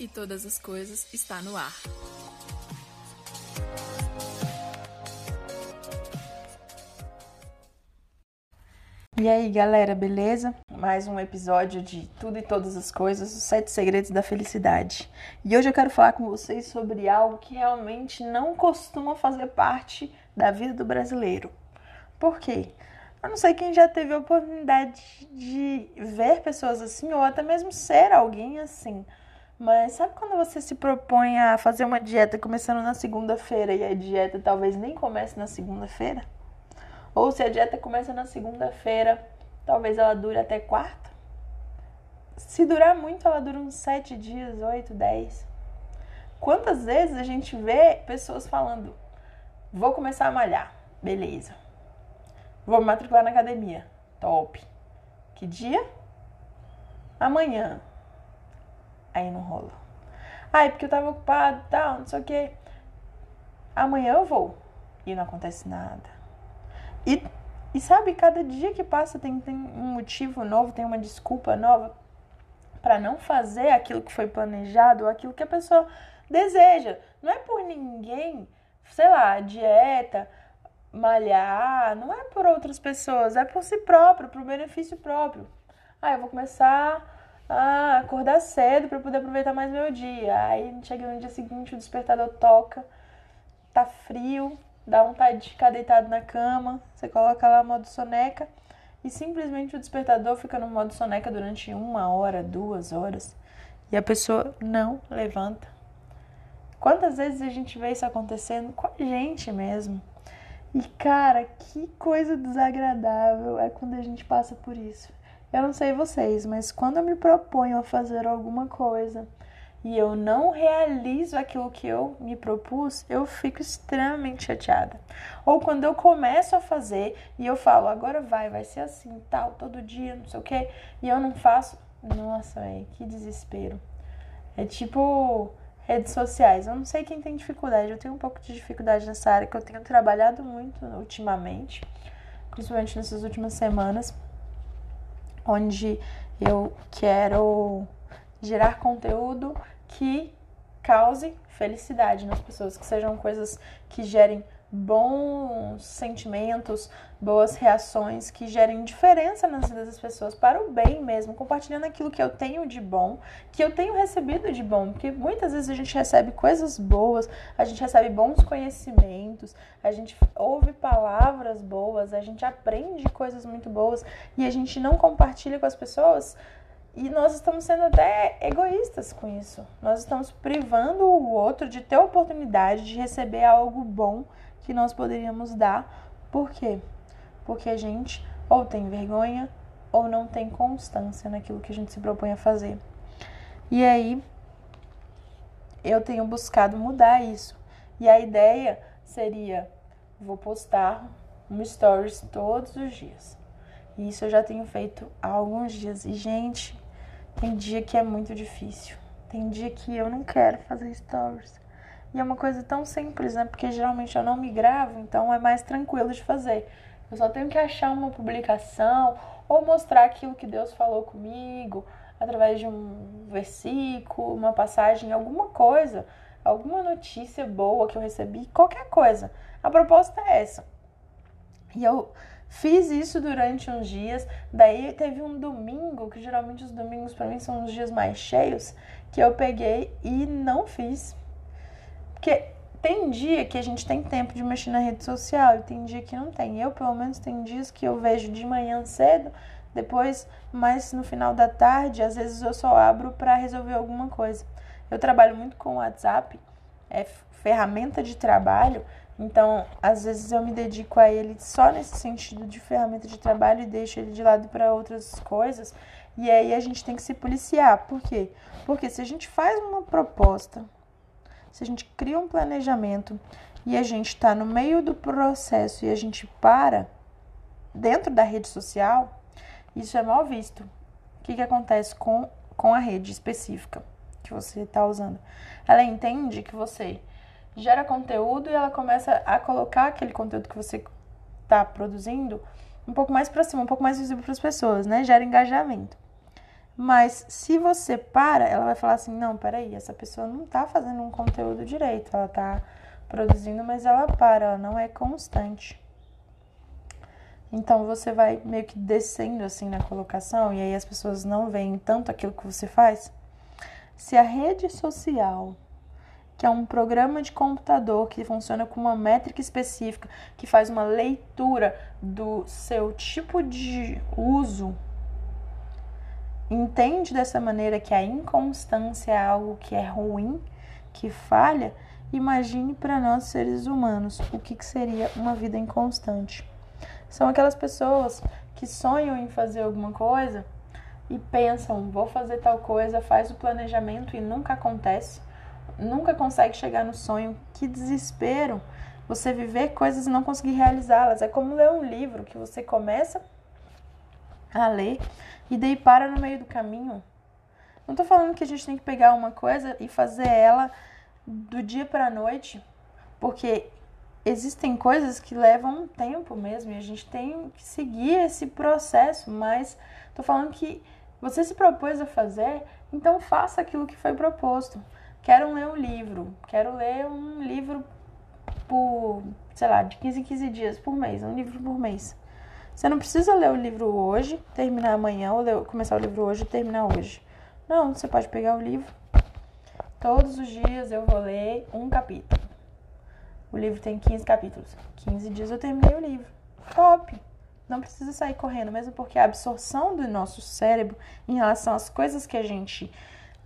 e todas as coisas está no ar. E aí, galera, beleza? Mais um episódio de Tudo e Todas as Coisas, os Sete Segredos da Felicidade. E hoje eu quero falar com vocês sobre algo que realmente não costuma fazer parte da vida do brasileiro. Por quê? Eu não sei quem já teve a oportunidade de ver pessoas assim ou até mesmo ser alguém assim. Mas sabe quando você se propõe a fazer uma dieta começando na segunda-feira e a dieta talvez nem comece na segunda-feira? Ou se a dieta começa na segunda-feira, talvez ela dure até quarta? Se durar muito, ela dura uns sete dias, oito, dez. Quantas vezes a gente vê pessoas falando: vou começar a malhar, beleza. Vou me matricular na academia, top. Que dia? Amanhã. Aí não rola. Ai, porque eu tava ocupado tal, não sei o quê. Amanhã eu vou. E não acontece nada. E, e sabe, cada dia que passa tem, tem um motivo novo, tem uma desculpa nova para não fazer aquilo que foi planejado, aquilo que a pessoa deseja. Não é por ninguém, sei lá, dieta, malhar, não é por outras pessoas, é por si próprio, pro benefício próprio. Ah, eu vou começar a acordar cedo para poder aproveitar mais meu dia. Aí chega no dia seguinte, o despertador toca, tá frio, dá vontade de ficar deitado na cama, você coloca lá modo soneca e simplesmente o despertador fica no modo soneca durante uma hora, duas horas e a pessoa não levanta. Quantas vezes a gente vê isso acontecendo com a gente mesmo? E cara, que coisa desagradável é quando a gente passa por isso. Eu não sei vocês, mas quando eu me proponho a fazer alguma coisa e eu não realizo aquilo que eu me propus, eu fico extremamente chateada. Ou quando eu começo a fazer e eu falo, agora vai, vai ser assim, tal, todo dia, não sei o quê, e eu não faço, nossa, véio, que desespero. É tipo redes sociais. Eu não sei quem tem dificuldade, eu tenho um pouco de dificuldade nessa área que eu tenho trabalhado muito ultimamente, principalmente nessas últimas semanas, onde eu quero gerar conteúdo que cause felicidade nas pessoas, que sejam coisas que gerem bons sentimentos, boas reações que gerem diferença nas vidas das pessoas para o bem mesmo, compartilhando aquilo que eu tenho de bom, que eu tenho recebido de bom, porque muitas vezes a gente recebe coisas boas, a gente recebe bons conhecimentos, a gente ouve palavras boas, a gente aprende coisas muito boas e a gente não compartilha com as pessoas. E nós estamos sendo até egoístas com isso. Nós estamos privando o outro de ter a oportunidade de receber algo bom que nós poderíamos dar. Por quê? Porque a gente ou tem vergonha ou não tem constância naquilo que a gente se propõe a fazer. E aí eu tenho buscado mudar isso. E a ideia seria vou postar um stories todos os dias. E isso eu já tenho feito há alguns dias. E gente, tem dia que é muito difícil. Tem dia que eu não quero fazer stories. E é uma coisa tão simples, né? Porque geralmente eu não me gravo, então é mais tranquilo de fazer. Eu só tenho que achar uma publicação ou mostrar aquilo que Deus falou comigo através de um versículo, uma passagem, alguma coisa, alguma notícia boa que eu recebi, qualquer coisa. A proposta é essa. E eu fiz isso durante uns dias, daí teve um domingo, que geralmente os domingos para mim são os dias mais cheios, que eu peguei e não fiz porque tem dia que a gente tem tempo de mexer na rede social e tem dia que não tem. Eu, pelo menos, tem dias que eu vejo de manhã cedo, depois, mais no final da tarde, às vezes eu só abro para resolver alguma coisa. Eu trabalho muito com o WhatsApp, é ferramenta de trabalho, então às vezes eu me dedico a ele só nesse sentido de ferramenta de trabalho e deixo ele de lado para outras coisas. E aí a gente tem que se policiar. Por quê? Porque se a gente faz uma proposta se a gente cria um planejamento e a gente está no meio do processo e a gente para dentro da rede social, isso é mal visto. O que, que acontece com, com a rede específica que você está usando? Ela entende que você gera conteúdo e ela começa a colocar aquele conteúdo que você está produzindo um pouco mais para cima, um pouco mais visível para as pessoas, né? Gera engajamento. Mas se você para, ela vai falar assim: não, peraí, essa pessoa não tá fazendo um conteúdo direito, ela tá produzindo, mas ela para, ela não é constante. Então você vai meio que descendo assim na colocação e aí as pessoas não veem tanto aquilo que você faz. Se a rede social, que é um programa de computador que funciona com uma métrica específica, que faz uma leitura do seu tipo de uso, entende dessa maneira que a inconstância é algo que é ruim, que falha, imagine para nós seres humanos o que, que seria uma vida inconstante. São aquelas pessoas que sonham em fazer alguma coisa e pensam, vou fazer tal coisa, faz o planejamento e nunca acontece, nunca consegue chegar no sonho. Que desespero! Você viver coisas e não conseguir realizá-las. É como ler um livro que você começa a ler e daí para no meio do caminho. Não tô falando que a gente tem que pegar uma coisa e fazer ela do dia para a noite, porque existem coisas que levam tempo mesmo e a gente tem que seguir esse processo, mas tô falando que você se propôs a fazer, então faça aquilo que foi proposto. Quero ler um livro, quero ler um livro por, sei lá, de 15 em 15 dias por mês, um livro por mês. Você não precisa ler o livro hoje, terminar amanhã, ou ler, começar o livro hoje e terminar hoje. Não, você pode pegar o livro. Todos os dias eu vou ler um capítulo. O livro tem 15 capítulos. 15 dias eu terminei o livro. Top! Não precisa sair correndo, mesmo porque a absorção do nosso cérebro em relação às coisas que a gente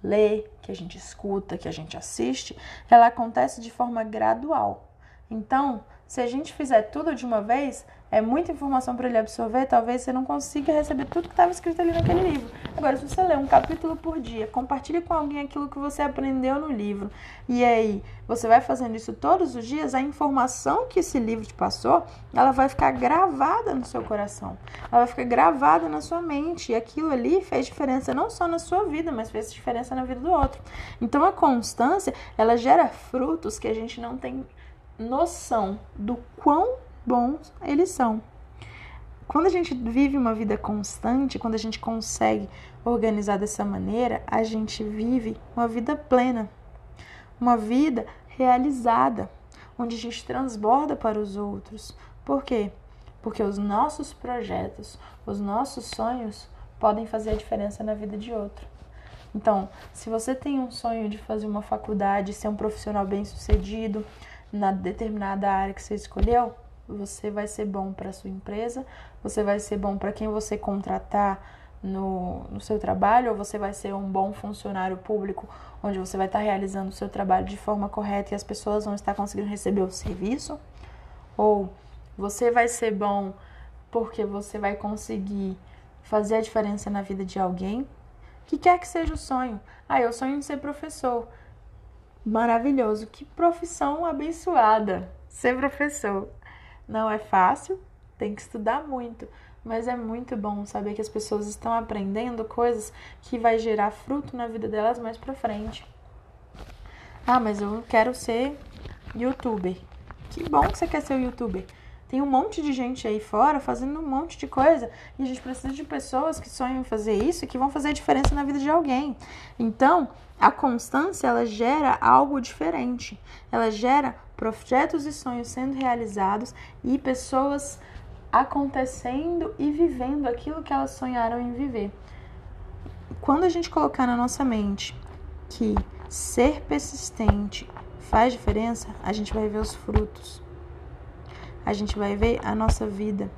lê, que a gente escuta, que a gente assiste, ela acontece de forma gradual. Então, se a gente fizer tudo de uma vez, é muita informação para ele absorver, talvez você não consiga receber tudo que estava escrito ali naquele livro. Agora, se você ler um capítulo por dia, compartilhe com alguém aquilo que você aprendeu no livro, e aí você vai fazendo isso todos os dias, a informação que esse livro te passou, ela vai ficar gravada no seu coração, ela vai ficar gravada na sua mente, e aquilo ali fez diferença não só na sua vida, mas fez diferença na vida do outro. Então, a constância, ela gera frutos que a gente não tem noção do quão bons eles são. Quando a gente vive uma vida constante, quando a gente consegue organizar dessa maneira, a gente vive uma vida plena, uma vida realizada, onde a gente transborda para os outros. Por quê? Porque os nossos projetos, os nossos sonhos podem fazer a diferença na vida de outro. Então, se você tem um sonho de fazer uma faculdade, ser um profissional bem-sucedido na determinada área que você escolheu, você vai ser bom para sua empresa, você vai ser bom para quem você contratar no, no seu trabalho, ou você vai ser um bom funcionário público, onde você vai estar realizando o seu trabalho de forma correta e as pessoas vão estar conseguindo receber o serviço, ou você vai ser bom porque você vai conseguir fazer a diferença na vida de alguém, que quer que seja o sonho. Ah, eu sonho em ser professor. Maravilhoso, que profissão abençoada ser professor. Não é fácil, tem que estudar muito, mas é muito bom saber que as pessoas estão aprendendo coisas que vai gerar fruto na vida delas mais pra frente. Ah, mas eu quero ser youtuber. Que bom que você quer ser youtuber. Tem um monte de gente aí fora fazendo um monte de coisa e a gente precisa de pessoas que sonham em fazer isso e que vão fazer a diferença na vida de alguém. Então, a constância ela gera algo diferente. Ela gera projetos e sonhos sendo realizados e pessoas acontecendo e vivendo aquilo que elas sonharam em viver. Quando a gente colocar na nossa mente que ser persistente faz diferença, a gente vai ver os frutos. A gente vai ver a nossa vida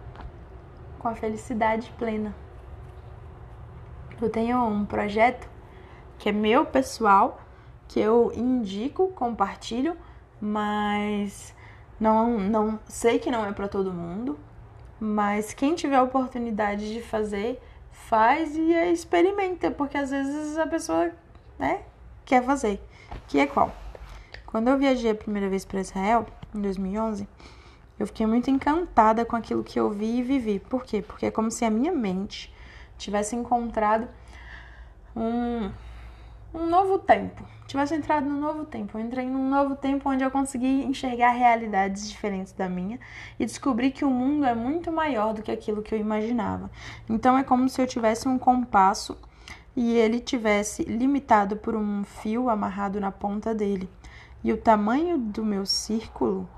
com a felicidade plena. Eu tenho um projeto que é meu pessoal, que eu indico, compartilho mas não, não sei que não é para todo mundo, mas quem tiver a oportunidade de fazer, faz e experimenta, porque às vezes a pessoa, né, quer fazer. Que é qual? Quando eu viajei a primeira vez para Israel, em 2011, eu fiquei muito encantada com aquilo que eu vi e vivi. Por quê? Porque é como se a minha mente tivesse encontrado um, um novo tempo. Tivesse entrado num novo tempo. Eu entrei num novo tempo onde eu consegui enxergar realidades diferentes da minha e descobri que o mundo é muito maior do que aquilo que eu imaginava. Então é como se eu tivesse um compasso e ele tivesse limitado por um fio amarrado na ponta dele, e o tamanho do meu círculo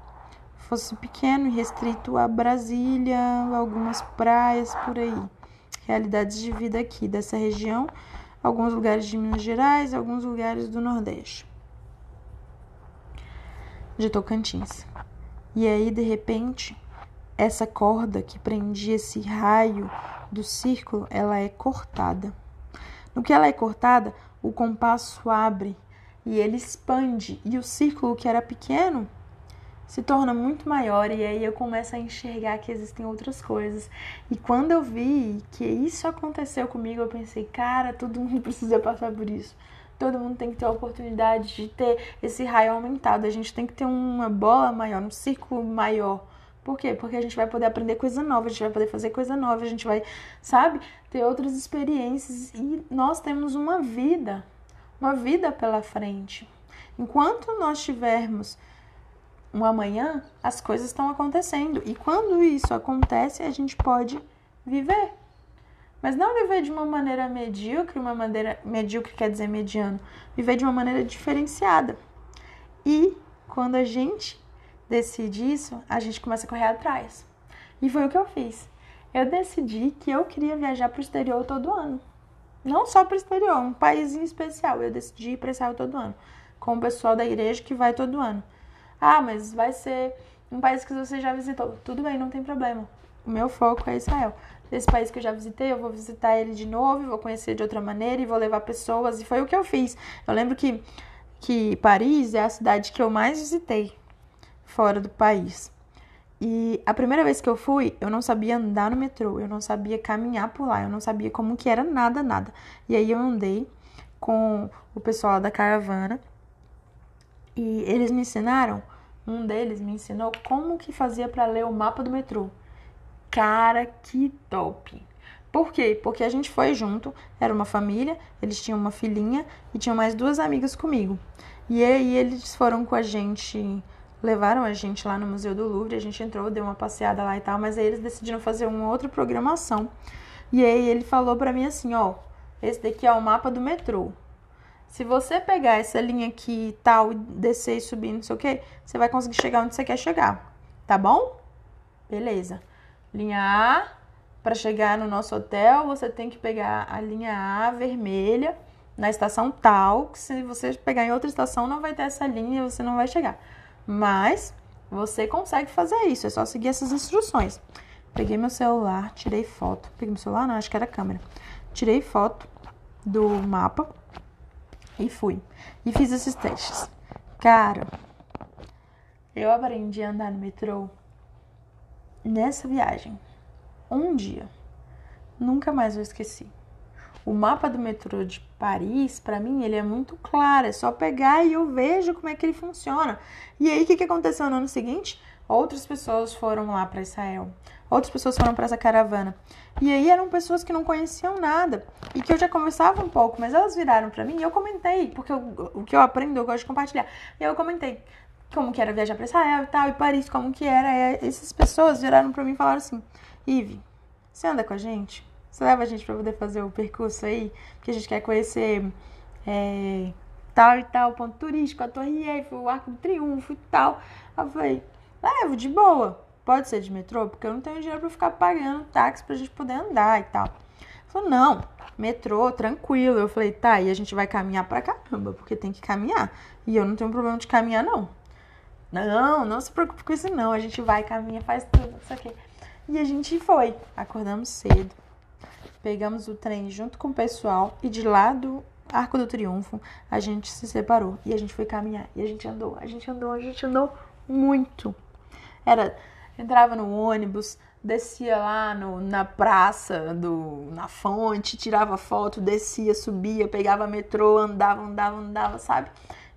fosse pequeno e restrito a Brasília, algumas praias por aí. Realidades de vida aqui dessa região, alguns lugares de Minas Gerais, alguns lugares do Nordeste. De Tocantins. E aí, de repente, essa corda que prendia esse raio do círculo, ela é cortada. No que ela é cortada, o compasso abre e ele expande e o círculo que era pequeno se torna muito maior e aí eu começo a enxergar que existem outras coisas. E quando eu vi que isso aconteceu comigo, eu pensei, cara, todo mundo precisa passar por isso. Todo mundo tem que ter a oportunidade de ter esse raio aumentado. A gente tem que ter uma bola maior, um círculo maior. Por quê? Porque a gente vai poder aprender coisa nova, a gente vai poder fazer coisa nova, a gente vai, sabe, ter outras experiências e nós temos uma vida, uma vida pela frente. Enquanto nós tivermos um amanhã, as coisas estão acontecendo. E quando isso acontece, a gente pode viver. Mas não viver de uma maneira medíocre, uma maneira medíocre quer dizer mediano, viver de uma maneira diferenciada. E quando a gente decide isso, a gente começa a correr atrás. E foi o que eu fiz. Eu decidi que eu queria viajar para o exterior todo ano. Não só para o exterior, um país em especial. Eu decidi ir para Israel todo ano, com o pessoal da igreja que vai todo ano. Ah, mas vai ser um país que você já visitou. Tudo bem, não tem problema. O meu foco é Israel. Desse país que eu já visitei, eu vou visitar ele de novo, vou conhecer de outra maneira e vou levar pessoas. E foi o que eu fiz. Eu lembro que, que Paris é a cidade que eu mais visitei fora do país. E a primeira vez que eu fui, eu não sabia andar no metrô, eu não sabia caminhar por lá, eu não sabia como que era nada, nada. E aí eu andei com o pessoal da caravana e eles me ensinaram, um deles me ensinou como que fazia para ler o mapa do metrô. Cara, que top! Por quê? Porque a gente foi junto, era uma família, eles tinham uma filhinha e tinham mais duas amigas comigo. E aí eles foram com a gente, levaram a gente lá no Museu do Louvre, a gente entrou, deu uma passeada lá e tal, mas aí eles decidiram fazer uma outra programação. E aí ele falou para mim assim, ó, esse daqui é o mapa do metrô. Se você pegar essa linha aqui e tal, descer e subir, não sei o que, você vai conseguir chegar onde você quer chegar. Tá bom? Beleza. Linha A, para chegar no nosso hotel, você tem que pegar a linha A vermelha na estação tal, que se você pegar em outra estação não vai ter essa linha e você não vai chegar. Mas você consegue fazer isso, é só seguir essas instruções. Peguei meu celular, tirei foto. Peguei meu celular, não, acho que era câmera. Tirei foto do mapa e fui. E fiz esses testes. Cara, eu aprendi a andar no metrô nessa viagem. Um dia. Nunca mais eu esqueci. O mapa do metrô de Paris, para mim, ele é muito claro. É só pegar e eu vejo como é que ele funciona. E aí, o que, que aconteceu no ano seguinte? Outras pessoas foram lá para Israel. Outras pessoas foram para essa caravana. E aí eram pessoas que não conheciam nada e que eu já conversava um pouco, mas elas viraram para mim e eu comentei, porque eu, o que eu aprendo eu gosto de compartilhar. E eu comentei como que era viajar para Israel e tal, e Paris, como que era. E essas pessoas viraram para mim e falaram assim: Ive, você anda com a gente? Você leva a gente para poder fazer o percurso aí? Porque a gente quer conhecer é, tal e tal ponto turístico, a Torre Eiffel, o Arco do Triunfo e tal. Eu falei: levo, de boa. Pode ser de metrô? Porque eu não tenho dinheiro para ficar pagando táxi pra gente poder andar e tal. Falou, não, metrô, tranquilo. Eu falei, tá, e a gente vai caminhar pra caramba, porque tem que caminhar. E eu não tenho problema de caminhar, não. Não, não se preocupe com isso, não. A gente vai, caminha, faz tudo, isso aqui. E a gente foi. Acordamos cedo. Pegamos o trem junto com o pessoal. E de lá do Arco do Triunfo, a gente se separou. E a gente foi caminhar. E a gente andou, a gente andou, a gente andou muito. Era entrava no ônibus, descia lá no, na praça, do, na fonte, tirava foto, descia, subia, pegava metrô, andava, andava, andava, sabe?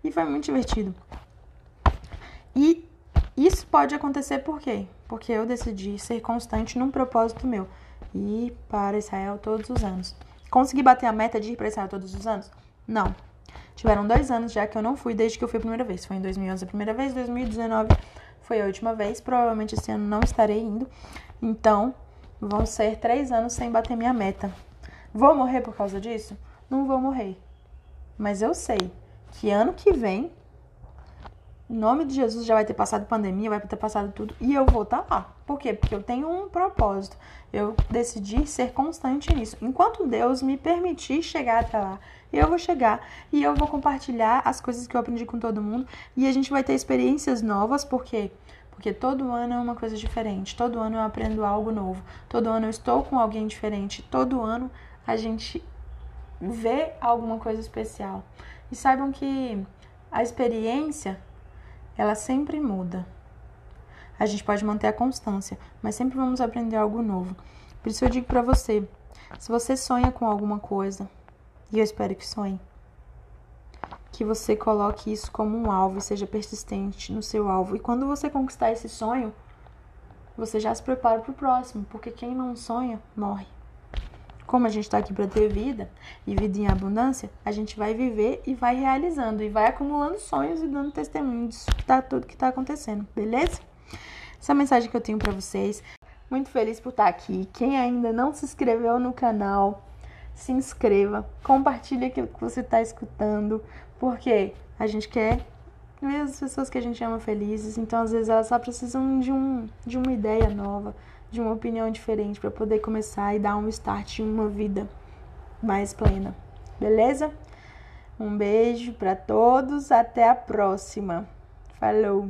E foi muito divertido. E isso pode acontecer por quê? Porque eu decidi ser constante num propósito meu. Ir para Israel todos os anos. Consegui bater a meta de ir para Israel todos os anos? Não. Tiveram dois anos já que eu não fui desde que eu fui a primeira vez. Foi em 2011 a primeira vez, 2019 foi a última vez. Provavelmente esse ano não estarei indo. Então, vão ser três anos sem bater minha meta. Vou morrer por causa disso? não vou morrer. Mas eu sei que ano que vem, em nome de Jesus, já vai ter passado pandemia, vai ter passado tudo, e eu vou estar tá lá. Por quê? Porque eu tenho um propósito. Eu decidi ser constante nisso. Enquanto Deus me permitir chegar até lá, eu vou chegar e eu vou compartilhar as coisas que eu aprendi com todo mundo e a gente vai ter experiências novas, por quê? Porque todo ano é uma coisa diferente, todo ano eu aprendo algo novo, todo ano eu estou com alguém diferente, todo ano a gente vê alguma coisa especial. E saibam que a experiência, ela sempre muda. A gente pode manter a constância, mas sempre vamos aprender algo novo. Por isso eu digo para você, se você sonha com alguma coisa, e eu espero que sonhe, que você coloque isso como um alvo e seja persistente no seu alvo. E quando você conquistar esse sonho, você já se prepara para o próximo, porque quem não sonha morre. Como a gente está aqui para ter vida e vida em abundância, a gente vai viver e vai realizando e vai acumulando sonhos e dando testemunho que tá tudo que está acontecendo, beleza? Essa é a mensagem que eu tenho para vocês. Muito feliz por estar aqui. Quem ainda não se inscreveu no canal, se inscreva, compartilhe aquilo que você está escutando, porque a gente quer ver as pessoas que a gente ama felizes, então às vezes elas só precisam de, um, de uma ideia nova, de uma opinião diferente para poder começar e dar um start em uma vida mais plena. Beleza? Um beijo para todos, até a próxima. Falou!